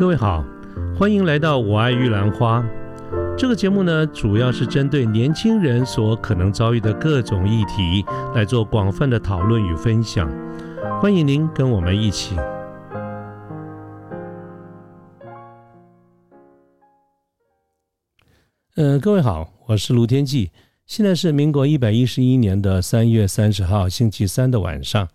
各位好，欢迎来到我爱玉兰花。这个节目呢，主要是针对年轻人所可能遭遇的各种议题来做广泛的讨论与分享。欢迎您跟我们一起。呃，各位好，我是卢天记。现在是民国一百一十一年的三月三十号星期三的晚上。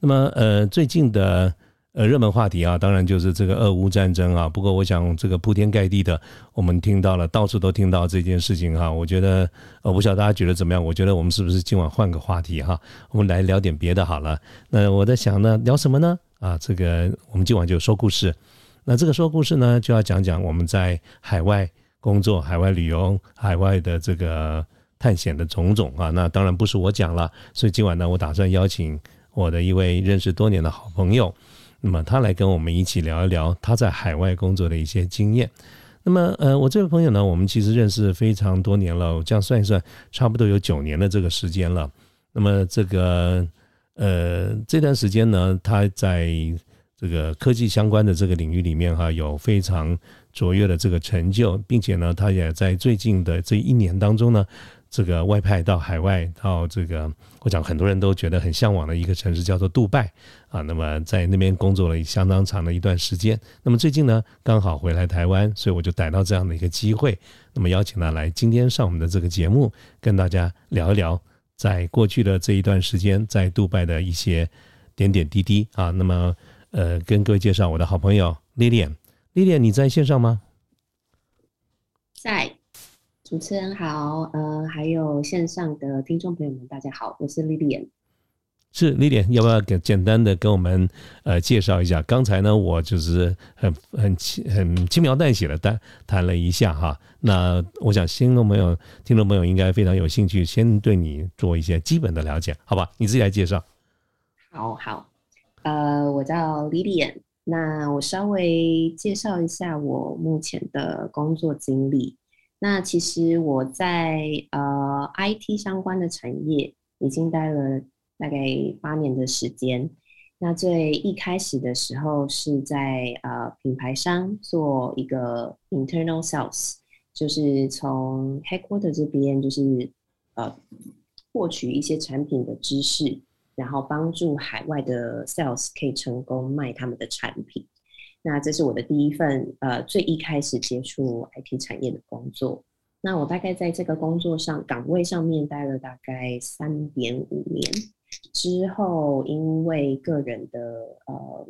那么，呃，最近的呃热门话题啊，当然就是这个俄乌战争啊。不过，我想这个铺天盖地的，我们听到了，到处都听到这件事情哈。我觉得，呃，不晓得大家觉得怎么样？我觉得我们是不是今晚换个话题哈？我们来聊点别的好了。那我在想呢，聊什么呢？啊，这个我们今晚就说故事。那这个说故事呢，就要讲讲我们在海外工作、海外旅游、海外的这个。探险的种种啊，那当然不是我讲了，所以今晚呢，我打算邀请我的一位认识多年的好朋友，那么他来跟我们一起聊一聊他在海外工作的一些经验。那么，呃，我这位朋友呢，我们其实认识非常多年了，这样算一算，差不多有九年的这个时间了。那么，这个呃这段时间呢，他在这个科技相关的这个领域里面哈，有非常卓越的这个成就，并且呢，他也在最近的这一年当中呢。这个外派到海外，到这个我讲很多人都觉得很向往的一个城市叫做杜拜啊。那么在那边工作了相当长的一段时间。那么最近呢，刚好回来台湾，所以我就逮到这样的一个机会，那么邀请他来今天上我们的这个节目，跟大家聊一聊在过去的这一段时间在杜拜的一些点点滴滴啊。那么呃，跟各位介绍我的好朋友 Lilian，Lilian 你在线上吗？在。主持人好，呃，还有线上的听众朋友们，大家好，我是 Lilian。是 Lilian，要不要给简单的跟我们呃介绍一下？刚才呢，我就是很很轻很轻描淡写的谈谈了一下哈。那我想听众朋友听众朋友应该非常有兴趣，先对你做一些基本的了解，好吧？你自己来介绍。好好，呃，我叫 Lilian，那我稍微介绍一下我目前的工作经历。那其实我在呃 IT 相关的产业已经待了大概八年的时间。那最一开始的时候是在呃品牌商做一个 internal sales，就是从 headquarter 这边就是呃获取一些产品的知识，然后帮助海外的 sales 可以成功卖他们的产品。那这是我的第一份呃最一开始接触 IT 产业的工作。那我大概在这个工作上岗位上面待了大概三点五年，之后因为个人的呃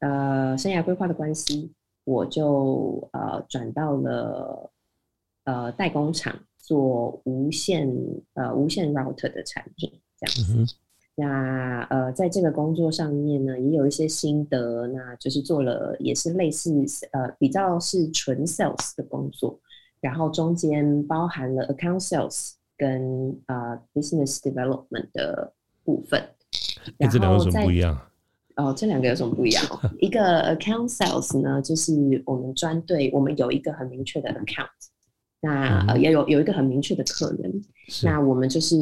呃生涯规划的关系，我就呃转到了呃代工厂做无线呃无线 router 的产品这样子。那呃，在这个工作上面呢，也有一些心得，那就是做了也是类似呃比较是纯 sales 的工作，然后中间包含了 account sales 跟呃 business development 的部分。这两个有什么不一样？哦，这两个有什么不一样？一个 account sales 呢，就是我们专对我们有一个很明确的 account，那呃也有有一个很明确的客人，那我们就是。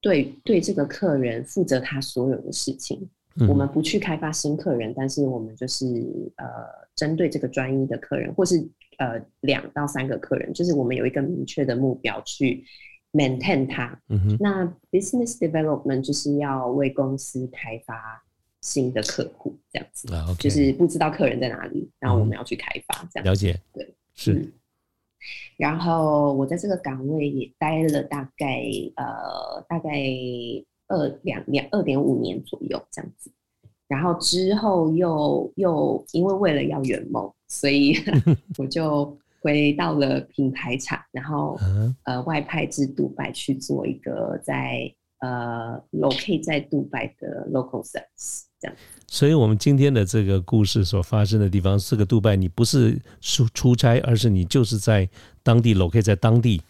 对对，这个客人负责他所有的事情。我们不去开发新客人，但是我们就是呃，针对这个专一的客人，或是呃两到三个客人，就是我们有一个明确的目标去 maintain 它。那 business development 就是要为公司开发新的客户，这样子，就是不知道客人在哪里，然后我们要去开发，这样了解。对，是。然后我在这个岗位也待了大概呃大概二两两二点五年左右这样子，然后之后又又因为为了要圆梦，所以 我就回到了品牌厂，然后呃外派至杜拜去做一个在呃 locate 在杜拜的 local sales 这样。所以，我们今天的这个故事所发生的地方是个杜拜，你不是出出差，而是你就是在当地 locate 在当地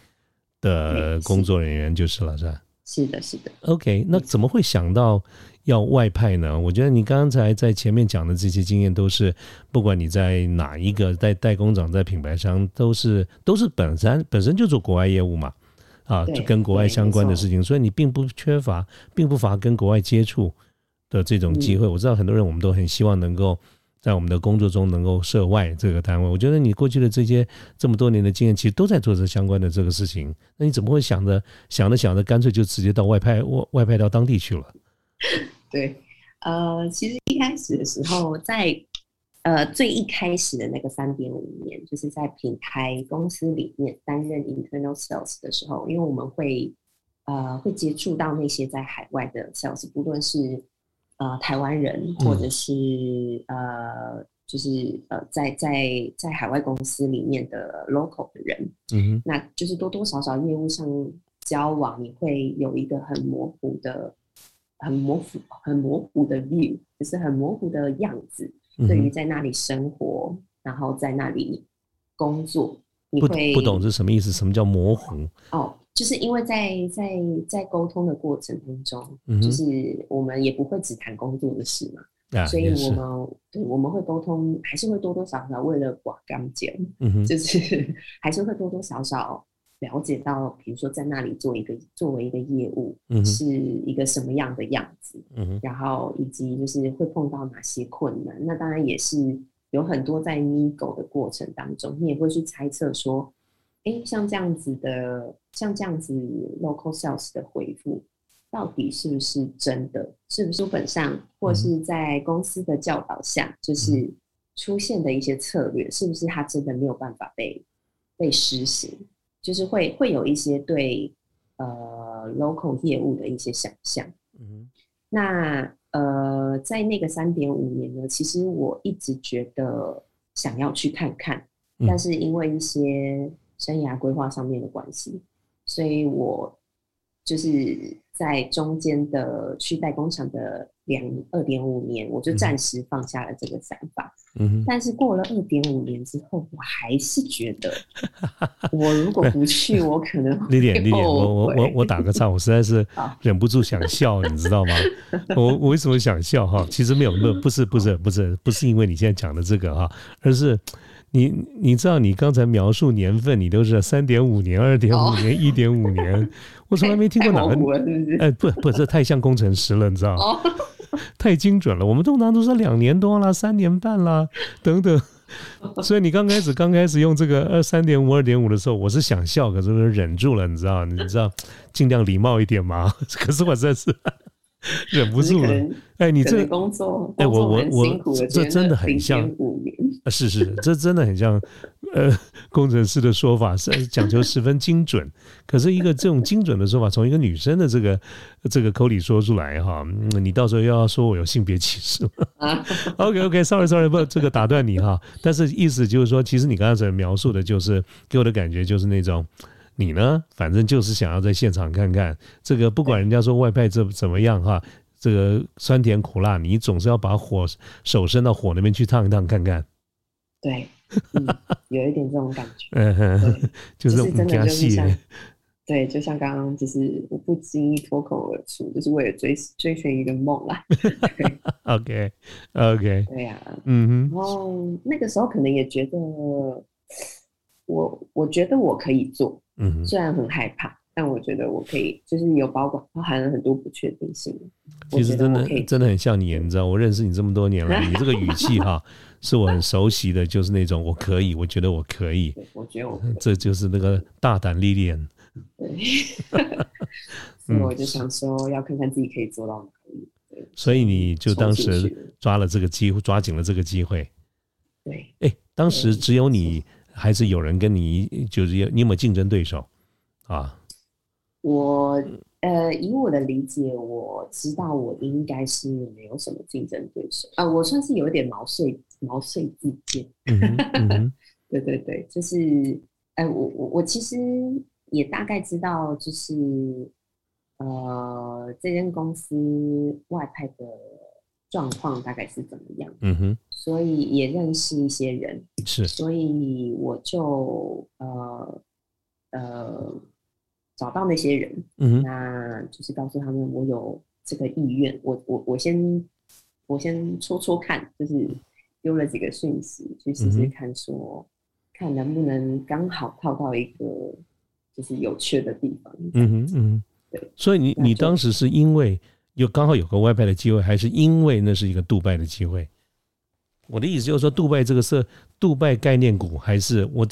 的工作人员就是了，是吧？是的，是的。OK，那怎么会想到要外派呢？我觉得你刚才在前面讲的这些经验，都是不管你在哪一个在代工厂、在品牌商，都是都是本身本身就做国外业务嘛，啊，就跟国外相关的事情，所以你并不缺乏，并不乏跟国外接触。的这种机会，我知道很多人我们都很希望能够在我们的工作中能够涉外这个单位。我觉得你过去的这些这么多年的经验，其实都在做这相关的这个事情。那你怎么会想着想着想着，干脆就直接到外派外外派到当地去了？对，呃，其实一开始的时候，在呃最一开始的那个三点五年，就是在品牌公司里面担任 internal sales 的时候，因为我们会呃会接触到那些在海外的 sales，不论是呃台湾人，或者是呃就是呃在在在海外公司里面的 local 的人，嗯那就是多多少少业务上交往，你会有一个很模糊的。很模糊、很模糊的 view，就是很模糊的样子。嗯，对于在那里生活，然后在那里工作，你不会不懂是什么意思？什么叫模糊？哦，就是因为在在在沟通的过程当中，嗯就是我们也不会只谈工作的事嘛，啊，所以我，们对我们会沟通，还是会多多少少为了寡干净，嗯哼，就是还是会多多少少了解到，比如说在那里做一个作为一个业务，嗯是一个什么样的样子，嗯哼，然后以及就是会碰到哪些困难。那当然也是有很多在 nego 的过程当中，你也会去猜测说，哎，像这样子的，像这样子 local sales 的回复，到底是不是真的？是不是书本上或是在公司的教导下，就是出现的一些策略，是不是它真的没有办法被被实行？就是会会有一些对呃 local 业务的一些想象。嗯，那呃，在那个三点五年呢，其实我一直觉得想要去看看，嗯但是因为一些生涯规划上面的关系，所以我就是在中间的去代工厂的两二点五年，我就暂时放下了这个想法。嗯，但是过了二点五年之后，我还是觉得，我如果不去，我可能会丽莲，丽莲，我我我我打个岔，我实在是 忍不住想笑，你知道吗？我我为什么想笑哈？其实没有没有，不是不是不是不是因为你现在讲的这个哈，而是你你知道你刚才描述年份，你都是三点五年、二点五哦年、一点五年，我从来没听过哪个？哎不不，这太像工程师了，你知道吗？哦，太精准了。我们通常都是两年多啦、三年半啦等等。所以你刚开始刚开始用这个二三点五、二点五的时候，我是想笑，可是忍住了，你知道？你知道，尽量礼貌一点嘛。可是我实在是 忍不住了。哎，你这可能工作，哎我我我这真的很像是是，这真的很像呃工程师的说法，是讲求十分精准。可是一个这种精准的说法，从一个女生的这个这个口里说出来哈，嗯你到时候又要说我有性别歧视。啊，OK OK，sorry sorry，不，这个打断你哈。但是意思就是说，其实你刚才描述的，就是给我的感觉就是那种，你呢，反正就是想要在现场看看。这个，不管人家说外派怎怎么样哈，这个酸甜苦辣，你总是要把火手伸到火那边去烫一烫看看。对，嗯，有一点这种感觉，就是就是真的加戏。就是像，对，就像刚刚就是我不经意脱口而出，就是为了追追寻一个梦啦，OK OK，对呀、嗯哼，然后那个时候可能也觉得，我我觉得我可以做，嗯。虽然很害怕，但我觉得我可以，就是有包括包含了很多不确定性。其实真的真的很像你，你知道，我认识你这么多年了，你这个语气哈，是我很熟悉的，就是那种我可以，我觉得我可以，我觉得我这就是那个大胆历练。对，嗯所以我就想说，要看看自己可以做到哪里。所以你就当时抓了这个机会，抓紧了这个机会。对，哎，当时只有你，还是有人跟你，就是有你有没有竞争对手啊？我呃，以我的理解，我知道我应该是没有什么竞争对手啊、我算是有一点毛遂毛遂自荐。嗯嗯 对对对，就是，哎，我我我其实也大概知道，就是呃，这间公司外派的状况大概是怎么样，嗯哼，所以也认识一些人，是。所以我就呃呃找到那些人，嗯那就是告诉他们我有这个意愿，我我我先我先戳戳看，就是丢了几个讯息去试试看说，看能不能刚好套到一个就是有趣的地方。嗯哼嗯哼。对。所以你你当时是因为有刚好有个外派的机会，还是因为那是一个杜拜的机会？我的意思就是说，杜拜这个是杜拜概念股，还是我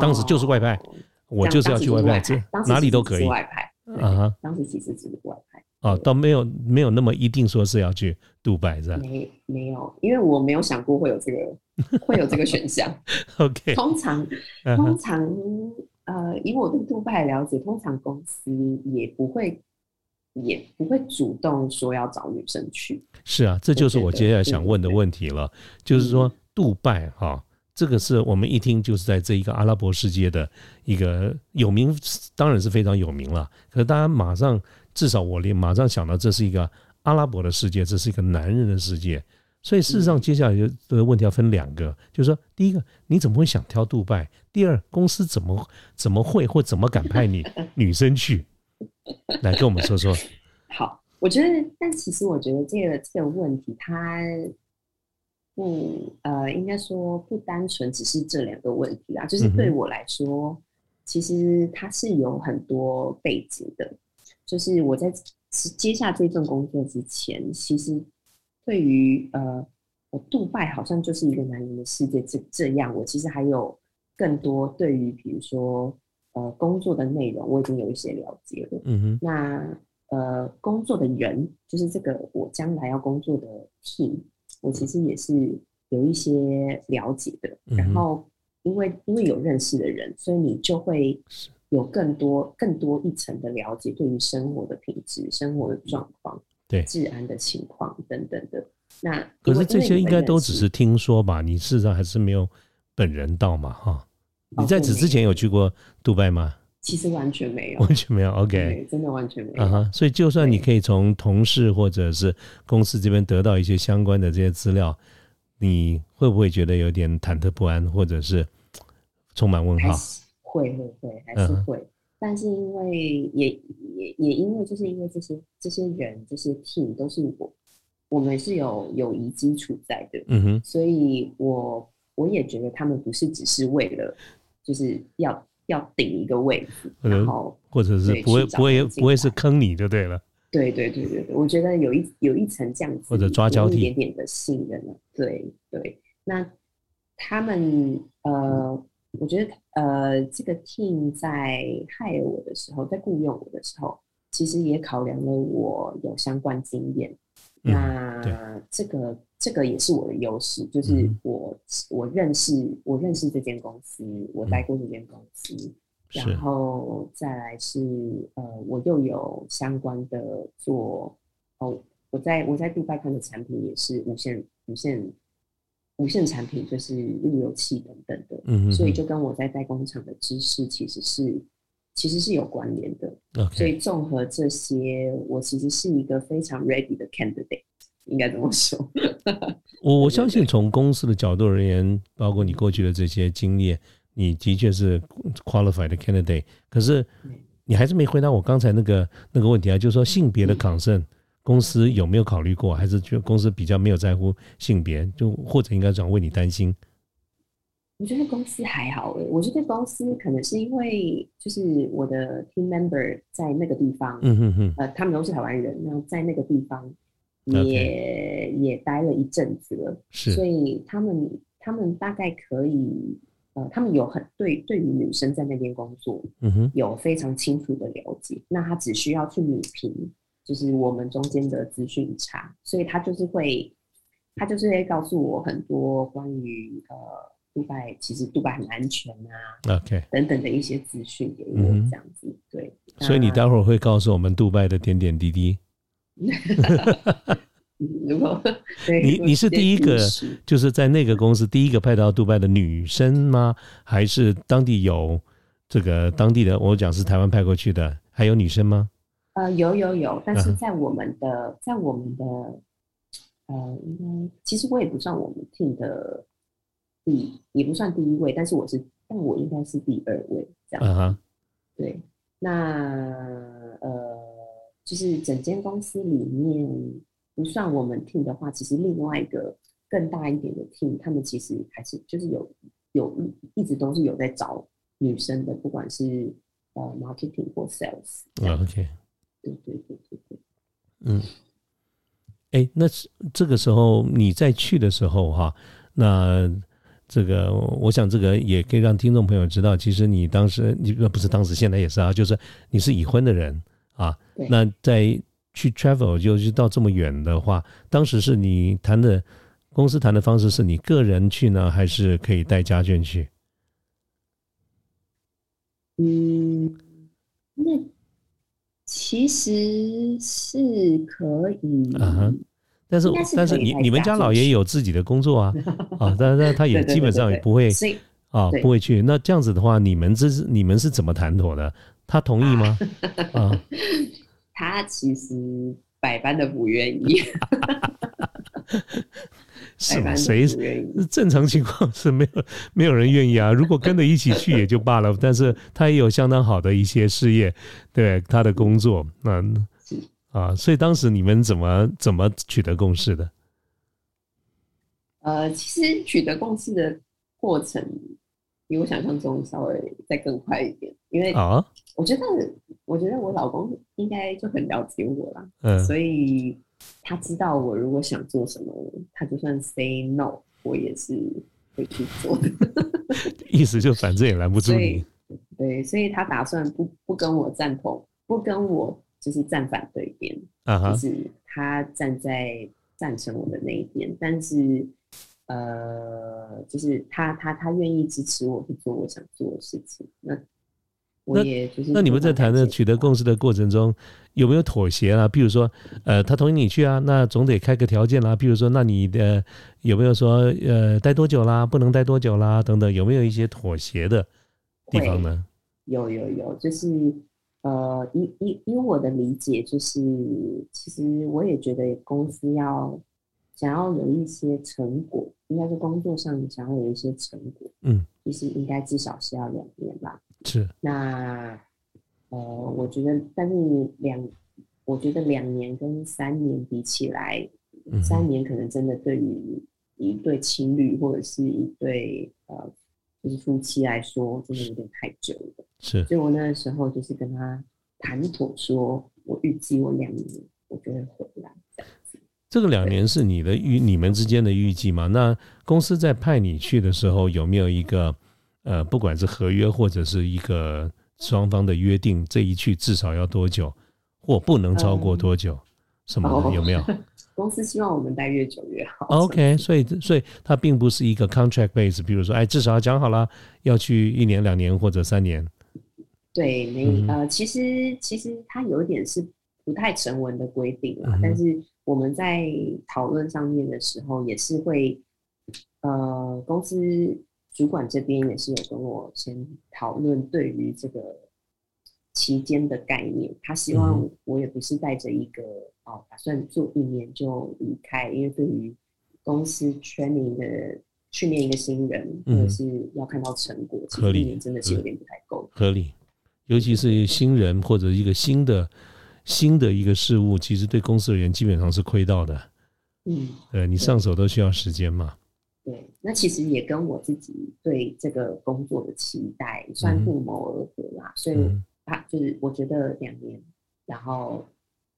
当时就是外派，我就是要去外派，这哪里都可以。外派啊，当时其实只是外派。哦，倒没有没有那么一定说是要去杜拜，是吧？没没有，因为我没有想过会有这个 会有这个选项。OK，通常通常呃，以我对杜拜了解，通常公司也不会也不会主动说要找女生去。是啊，这就是我接下来想问的问题了，就是说杜拜哈，这个是我们一听就是在这一个阿拉伯世界的一个有名，当然是非常有名了。可是大家马上。至少我连马上想到这是一个阿拉伯的世界，这是一个男人的世界，所以事实上接下来就这个问题要分两个，就是说，第一个你怎么会想挑杜拜？第二，公司怎么怎么会或怎么敢派你女生去？来跟我们说说。好，我觉得，但其实我觉得这个这个问题，它不呃，应该说不单纯只是这两个问题啊，就是对我来说，其实它是有很多背景的。就是我在接下这份工作之前，其实对于呃，我杜拜好像就是一个男人的世界，这这样，我其实还有更多对于比如说呃工作的内容，我已经有一些了解了。嗯哼。那呃工作的人，就是这个我将来要工作的 team，我其实也是有一些了解的。然后因为因为有认识的人，所以你就会。有更多、更多一层的了解，对于生活的品质、生活的状况、对治安的情况等等的。那可是这些应该都只是听说吧？你事实上还是没有本人到嘛？哈，你在此之前有去过杜拜吗？其实完全没有，完全没有。OK，真的完全没有。啊哈，所以就算你可以从同事或者是公司这边得到一些相关的这些资料，你会不会觉得有点忐忑不安，或者是充满问号？会会会还是会，但是因为也也也因为就是因为这些这些人这些 team 都是我我们是有友谊基础在的，嗯哼，所以我我也觉得他们不是只是为了就是要要顶一个位置，然后或者是不会不会不会是坑你就对了，对对对对对，我觉得有一有一层这样子或者抓交替一点点的信任了，对对，那他们呃。我觉得，呃，这个 team 在害我的时候，在雇佣我的时候，其实也考量了我有相关经验。那这个这个也是我的优势，就是我我认识我认识这间公司，我待过这间公司，然后再来是呃，我又有相关的做哦，我在我在杜拜看的产品也是无线无线。无线产品就是路由器等等的，嗯所以就跟我在代工厂的知识其实是其实是有关联的。所以综合这些，我其实是一个非常 ready 的 candidate，应该这么说。我我相信从公司的角度而言，包括你过去的这些经验，你的确是 qualified candidate。可是你还是没回答我刚才那个那个问题啊，就是说性别的 concern。公司有没有考虑过？还是觉得公司比较没有在乎性别？就或者应该讲为你担心？我觉得公司还好诶。我觉得公司可能是因为就是我的 team member 在那个地方，嗯哼哼，呃，他们都是台湾人，然后在那个地方也也待了一阵子了，是，所以他们他们大概可以，呃，他们有很对对于女生在那边工作，嗯哼，有非常清楚的了解。那他只需要去拟评。就是我们中间的资讯差，所以他就是会，他就是会告诉我很多关于呃，杜拜其实杜拜很安全啊，OK 等等的一些资讯给我这样子，对。所以你待会儿会告诉我们杜拜的点点滴滴。如果你你是第一个，就是在那个公司第一个派到杜拜的女生吗？还是当地有这个当地的？我讲是台湾派过去的，还有女生吗？呃，有有有，但是在我们的，在我们的，呃，应该其实我也不算我们 team 的第，也不算第一位，但是我是，但我应该是第二位这样。对，那呃，就是整间公司里面不算我们 team 的话，其实另外一个更大一点的 team，他们其实还是就是有有一直都是有在找女生的，不管是呃 marketing 或 sales。OK。对对对对对，嗯，哎，那这个时候你在去的时候哈，那这个，我想这个也可以让听众朋友知道，其实你当时你不是当时，现在也是啊，就是你是已婚的人啊。那在去 travel 就是到这么远的话，当时是你谈的公司谈的方式是你个人去呢，还是可以带家眷去？嗯，那其实是可以。但是但是你你们家老爷有自己的工作啊 啊，但但他也基本上也不会啊不会去。那这样子的话，你们这是你们是怎么谈妥的？他同意吗？啊，他其实百般的不愿意。是吗？谁正常情况是没有没有人愿意啊？如果跟着一起去也就罢了，但是他也有相当好的一些事业，对他的工作那。啊，所以当时你们怎么怎么取得共识的？呃，其实取得共识的过程比我想象中稍微再更快一点，因为啊，我觉得我觉得我老公应该就很了解我啦，嗯，所以他知道我如果想做什么，他就算 say no，我也是会去做的。意思就反正也拦不住你，对，所以他打算不不跟我赞同，不跟我。就是站反对边，就是他站在赞成我的那一边，但是呃，就是他他他愿意支持我去做我想做的事情。那我也就是那你们在谈的取得共识的过程中，有没有妥协啊？比如说，呃，他同意你去啊，那总得开个条件啦。比如说，那你的有没有说呃待多久啦？不能待多久啦？等等，有没有一些妥协的地方呢？有有有，就是。呃，以以以我的理解就是，其实我也觉得公司要想要有一些成果，应该是工作上想要有一些成果，嗯，就是应该至少是要两年吧。是。那呃，我觉得，但是两，我觉得两年跟三年比起来，三年可能真的对于一对情侣或者是一对呃。就是夫妻来说，真的有点太久了。是，所以我那个时候就是跟他谈妥，说我预计我两年我就会回来这样子。这个两年是你的预，你们之间的预计吗？那公司在派你去的时候，有没有一个呃，不管是合约或者是一个双方的约定，这一去至少要多久，或不能超过多久，什么的有没有？公司希望我们待越久越好。OK，所以所以它并不是一个 contract base，比如说，哎，至少要讲好了，要去一年、两年或者三年。对，没呃，其实其实它有一点是不太成文的规定啦，但是我们在讨论上面的时候，也是会呃，公司主管这边也是有跟我先讨论对于这个期间的概念，他希望我也不是带着一个。哦，打算做一年就离开，因为对于公司 training 的训练一个新人，或者是要看到成果，合理真的是有点不太够。合理，尤其是新人或者一个新的新的一个事物，其实对公司而言基本上是亏到的。嗯，呃，你上手都需要时间嘛。对，那其实也跟我自己对这个工作的期待算不谋而合啦。所以，他就是我觉得两年，然后。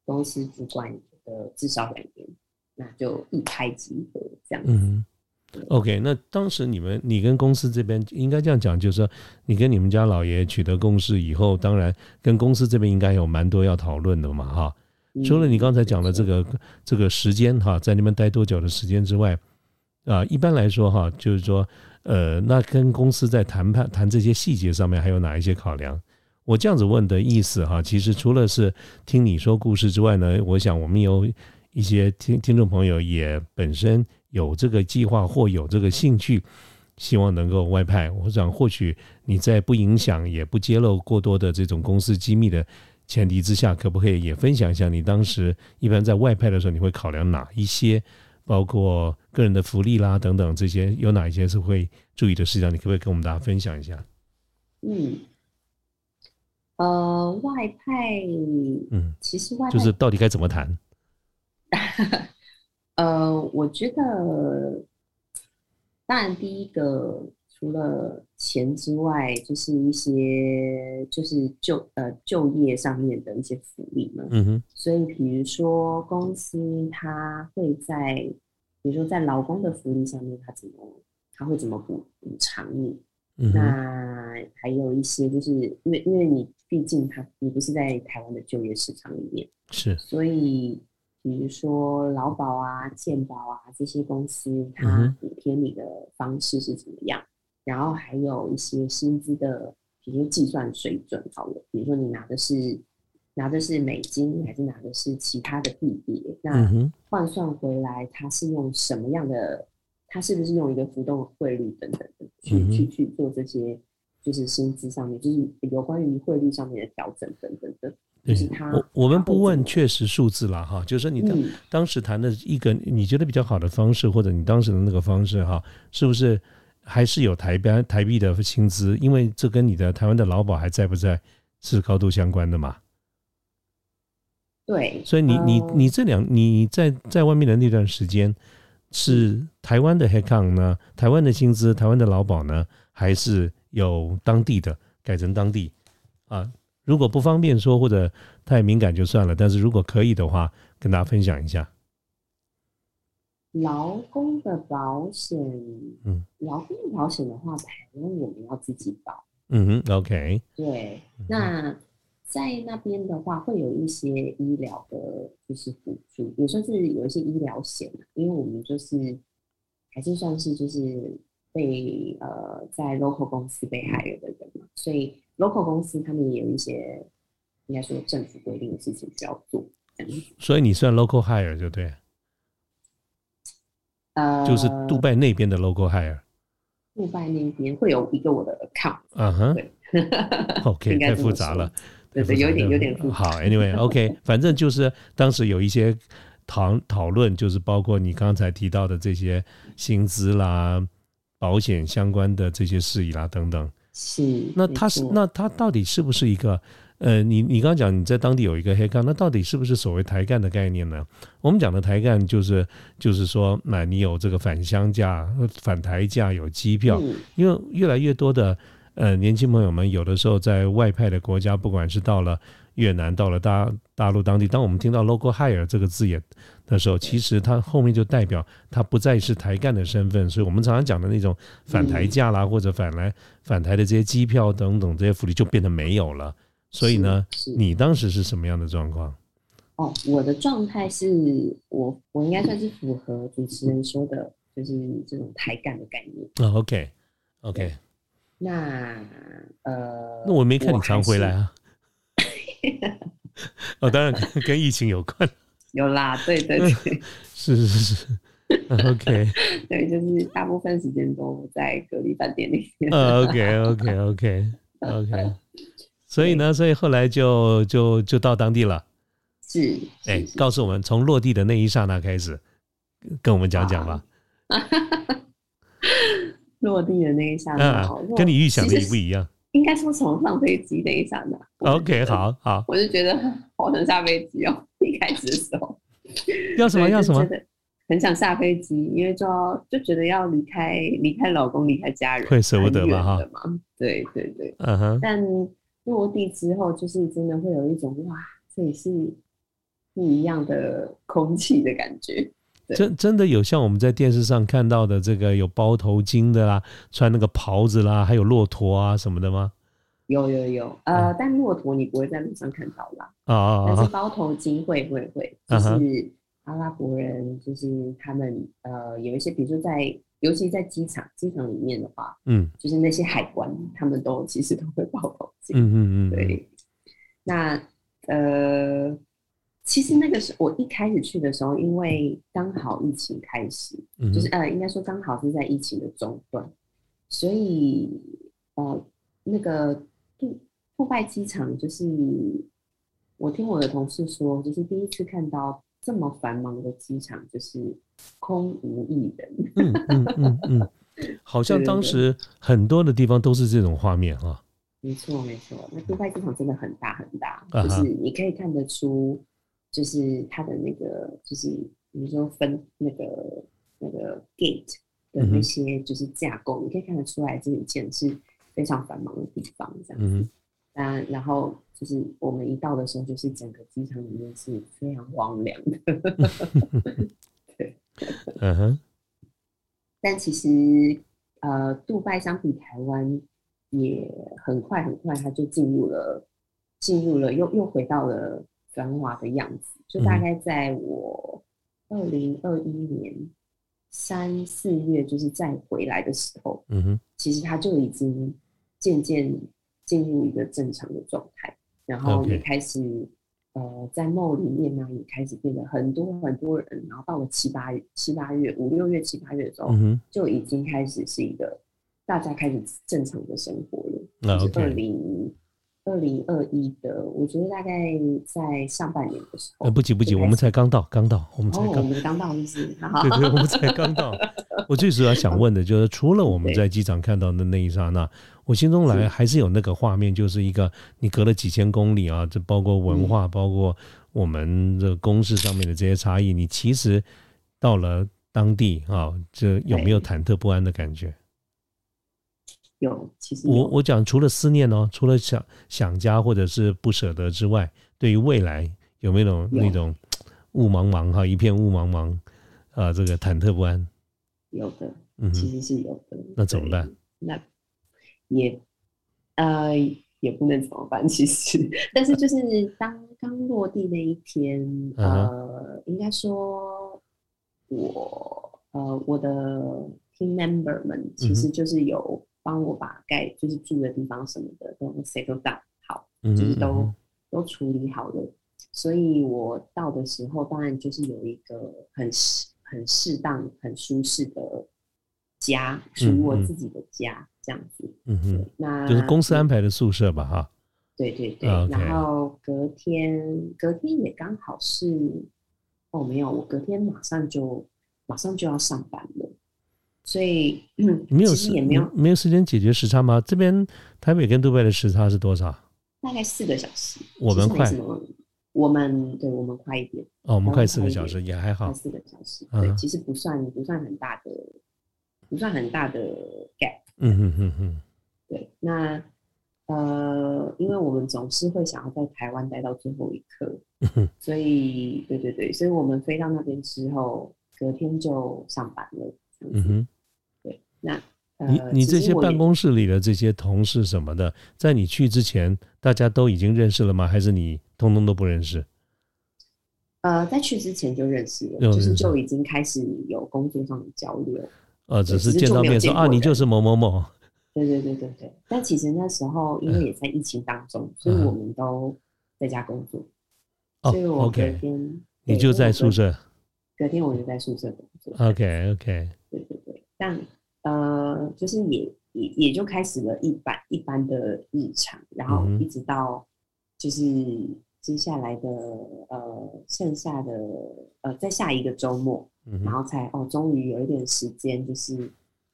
公司主管的至少两年，那就一拍即合这样子。嗯，OK，那当时你们你跟公司这边应该这样讲，就是说你跟你们家老爷取得共识以后，当然跟公司这边应该有蛮多要讨论的嘛，哈。除了你刚才讲的这个这个时间哈，在那边待多久的时间之外，啊，一般来说哈，就是说呃，那跟公司在谈判谈这些细节上面还有哪一些考量？我这样子问的意思哈，其实除了是听你说故事之外呢，我想我们有一些听听众朋友也本身有这个计划或有这个兴趣，希望能够外派。我想或许你在不影响也不揭露过多的这种公司机密的前提之下，可不可以也分享一下你当时一般在外派的时候你会考量哪一些，包括个人的福利啦等等这些，有哪一些是会注意的事项？你可不可以跟我们大家分享一下？嗯。呃，外派，嗯，其实外派就是到底该怎么谈？呃，我觉得，当然第一个除了钱之外，就是一些就是就呃就业上面的一些福利嘛。嗯哼。所以比如说公司它会在比如说在劳工的福利上面，他怎么他会怎么补补偿你？嗯那还有一些就是因为因为你毕竟他你不是在台湾的就业市场里面，是所以比如说劳保啊、健保啊这些公司，嗯它补贴你的方式是怎么样？然后还有一些薪资的，比如说计算水准好了，比如说你拿的是拿的是美金，还是拿的是其他的币别？嗯那换算回来，它是用什么样的？它是不是用一个浮动汇率等等的去、嗯去去做这些，就是薪资上面，就是有关于汇率上面的调整等等的，就对是他我我们不问确实数字了哈，就是说你当、嗯当时谈的一个你觉得比较好的方式，或者你当时的那个方式哈，是不是还是有台币台币的薪资？因为这跟你的台湾的劳保还在不在是高度相关的嘛。对，所以你你呃你这两你在在外面的那段时间，是台湾的 headcount 呢？台湾的薪资，台湾的劳保呢？还是有当地的改成当地啊？如果不方便说或者太敏感就算了，但是如果可以的话，跟大家分享一下。劳工的保险，嗯，劳工的保险的话，台湾我们要自己保。嗯哼，OK，对，嗯那在那边的话，会有一些医疗的，就是辅助，也算是有一些医疗险啊因为我们就是还是算是就是被呃在 local 公司被 hire 的人嘛，所以 local 公司他们也有一些应该说政府规定的事情需要做。所以你算 local hire 就对，呃，就是杜拜那边的 local hire。杜拜那边会有一个我的 account，嗯哼对，OK，太复杂了。对有点有点复杂。好，Anyway，OK，反正就是当时有一些讨讨论，就是包括你刚才提到的这些薪资啦、保险相关的这些事宜啦等等。是，那没错它是那它到底是不是一个呃，你你刚刚讲你在当地有一个黑杠，那到底是不是所谓抬杠的概念呢？我们讲的抬杠就是就是说，那你有这个返乡价、返台价，有机票，嗯因为越来越多的呃年轻朋友们，有的时候在外派的国家，不管是到了越南，到了大大陆当地，当我们听到 local hire 这个字眼的时候，其实它后面就代表它不再是台干的身份，所以我们常常讲的那种返台价啦，或者返来返台的这些机票等等这些福利就变得没有了。所以呢，你当时是什么样的状况？哦，我的状态是我我应该算是符合主持人说的，就是这种台干的概念。啊，OK OK，那呃，那我没看你常回来啊。哦，当然跟跟疫情有关，有啦，对对对 是是是是，OK。对，就是大部分时间都在隔离饭店里面。呃，OK OK OK OK，所以呢，所以后来就就就到当地了。是，哎是，是告诉我们从落地的那一刹那开始，跟我们讲讲吧。落地的那一刹那跟你预想的一不一样应该说从上飞机那一刹那。？OK，好好，我就觉得好想下飞机哦，一开始的时候。要什么要什么很想下飞机，因为就要就觉得要离开离开老公，离开家人，会舍不得蛮远嘛哈。对对对，嗯哼，但落地之后，就是真的会有一种哇，这里是不一样的空气的感觉。真真的有像我们在电视上看到的这个有包头巾的啦，穿那个袍子啦，还有骆驼啊什么的吗？有有有，呃，但骆驼你不会在路上看到啦，啊啊但是啊！包头巾会会会，就是阿拉伯人，就是他们呃有一些，比如说在，尤其在机场机场里面的话，嗯。就是那些海关，他们都其实都会包头巾。嗯嗯嗯，对，那呃，其实那个是我一开始去的时候，因为刚好疫情开始，嗯，就是呃，应该说刚好是在疫情的中段，所以呃，那个杜杜拜机场就是我听我的同事说，就是第一次看到这么繁忙的机场，就是空无一人。嗯嗯嗯嗯，好像对对对当时很多的地方都是这种画面啊。没错，没错。那杜拜机场真的很大很大，啊就是你可以看得出，就是它的那个，就是比如说分那个那个 gate 的那些就是架构，你可以看得出来，这一件是非常繁忙的地方，这样子。那然后就是我们一到的时候，就是整个机场里面是非常荒凉的。对嗯哼，但其实呃，杜拜相比台湾也很快很快，它就进入了进入了又又回到了繁华的样子，就大概在我二零二一年三四月就是再回来的时候，嗯哼，其实它就已经渐渐进入一个正常的状态，然后也开始呃在梦里面呢也开始变得很多很多人，然后到了七八月七八月五六月七八月的时候，嗯，就已经开始是一个大家开始正常的生活了。是二零二零二一的，我觉得大概在上半年的时候，呃，不急不急，我们才刚到，刚到，我们才哦，我刚。们刚到就是，对对，我们才刚到。我最主要想问的就是，除了我们在机场看到的那一刹那，我心中来还是有那个画面，就是一个你隔了几千公里啊，这包括文嗯化，包括我们这公事上面的这些差异，你其实到了当地啊，这有没有忐忑不安的感觉？有，其实我我讲除了思念哦，除了想想家或者是不舍得之外，对于未来有没有那种有那种雾茫茫哈，一片雾茫茫啊，这个忐忑不安？有的，嗯，其实是有的。那怎么办？那也呃也不能怎么办，其实，但是就是当刚落地那一天，呃，应该说我呃我的 team member 们其实就是有帮我把盖就是住的地方什么的都 settle down 好，嗯就是都、都处理好了。所以我到的时候，当然就是有一个很适、很适当、很舒适的家，属于我自己的家，这样子。嗯哼。那就是公司安排的宿舍吧，哈。对对对，然后隔天隔天也刚好是，哦没有，我隔天马上就马上就要上班了，所以嗯，没有时实也没有，没有时间解决时差吗？这边台北跟杜拜的时差是多少？大概四个小时，我们快我们对我们快一点，哦，我们快四个小时也还好。快四个小时，嗯对，其实不算不算很大的，不算很大的 gap。嗯哼哼哼，对，那呃，因为我们总是会想要在台湾待到最后一刻，嗯所以对对对，所以我们飞到那边之后，隔天就上班了。嗯哼。对，那你呃，你这些办公室里的这些同事什么的，在你去之前，大家都已经认识了吗？还是你通通都不认识？呃，在去之前就认识了，就是就已经开始有工作上的交流。呃，只是见到面说啊，你就是某某某。对对对对对，但其实那时候因为也在疫情当中，所以嗯。我们都在家工作，哦，OK，你就在宿舍。隔天我就在宿舍工作。OK OK，对对对，但呃，就是也也也就开始了一般一般的日常，然后一直到就是接下来的呃剩下的呃在下一个周末，嗯，然后才哦终于有一点时间，就是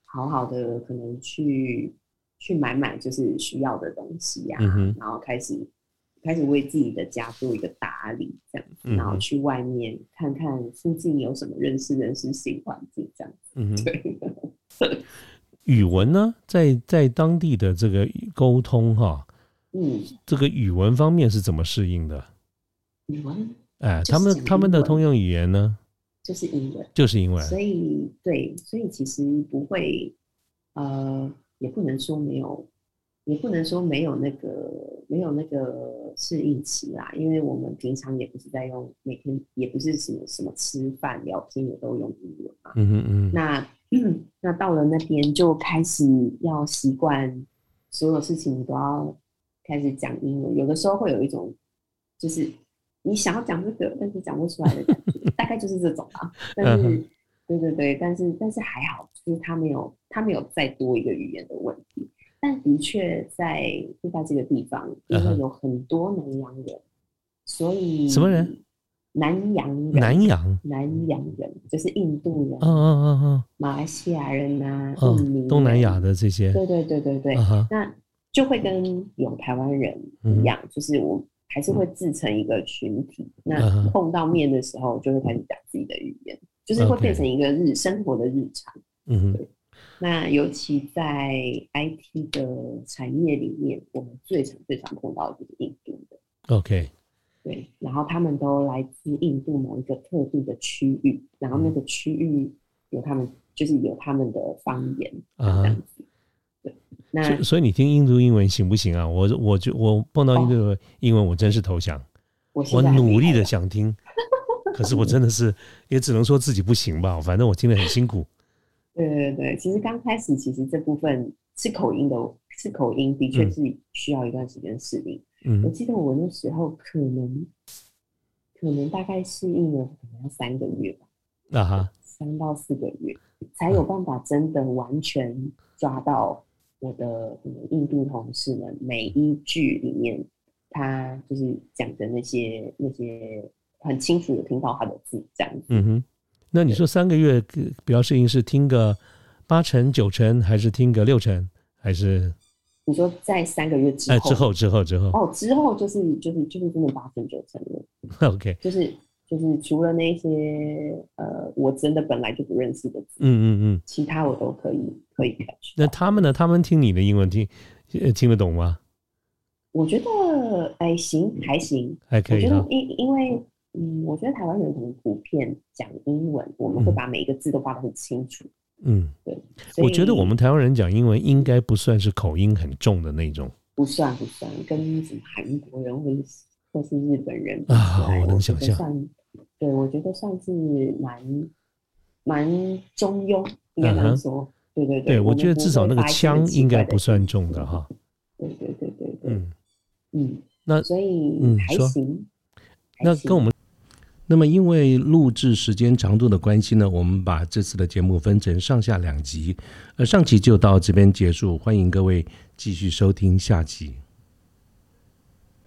好好的可能去去买买就是需要的东西呀、嗯然后开始开始为自己的家做一个打理，这样然后去外面看看附近有什么认识认识新环境，这样子。嗯。对，语文呢，在在当地的这个沟通哈，嗯，这个语文方面是怎么适应的？语文哎，他们他们的通用语言呢，就是英文，就是英文。所以对，所以其实不会，呃，也不能说没有，也不能说没有那个没有那个适应期啦，因为我们平常也不是在用，每天也不是什么什么吃饭聊天也都用英文嘛。嗯嗯嗯，那那到了那边就开始要习惯，所有事情都要开始讲英文。有的时候会有一种，就是你想要讲这个，但是讲不出来的感觉，大概就是这种啊。但是嗯，对对对，但是但是还好，就是他没有他没有再多一个语言的问题。但的确在就在这个地方，因为有很多南洋人，所以什么人？南洋人，南洋。南洋人就是印度人、嗯嗯嗯嗯马来西亚人呐、嗯印尼人嗯，东南亚，的这些。对对对对对，那就会跟有台湾人一样，就是我还是会自成一个群体。嗯那碰到面的时候，就会开始讲自己的语言，就是会变成一个日生活的日常。嗯哼，那尤其在 IT 的产业里面，我们最常最常碰到的就是印度的。OK，对对，然后他们都来自印度某一个特定的区域，然后那个区域有他们就是有他们的方言啊这样子。所以你听印度英文行不行啊？我我就我碰到印度英文，我真是投降，我努力的想听，可是我真的是也只能说自己不行吧，反正我听得很辛苦。对对对，其实刚开始其实这部分是口音的，是口音，的确嗯是需要一段时间适应。嗯。我嗯记得我那时候可能可能大概适应了可能要三个月吧，啊哈，三到四个月才有办法真的完全抓到我的印度同事们每一句里面他就是讲的那些那些很清楚的听到他的字这样子。嗯哼。那你说三个月呃比较适应是听个八成九成，还是听个六成，还是你说在三个月之后，哎之后之后之后哦，之后就是就是就是真的八成九成了？OK，就是就是除了那些呃我真的本来就不认识的字，嗯嗯嗯。其他我都可以可以 catch。那他们呢？他们听你的英文听呃听得懂吗？我觉得哎行还行，还可以。我觉得因因为嗯，我觉得台湾人可能普遍讲英文，我们会嗯把每一个字都画得很清楚。嗯，对我觉得我们台湾人讲英文应该不算是口音很重的那种。不算不算，跟什么韩国人或是或是日本人啊我能想象算对我觉得算是蛮蛮中庸，应该这嗯哼样说。对对对，我觉得至少那个会发一些很腔应该不算重的哈。对对对对对，嗯，嗯，那所以嗯说还行。还行那跟我们，那么因为录制时间长度的关系呢，我们把这次的节目分成上下两集，呃，上集就到这边结束，欢迎各位继续收听下集。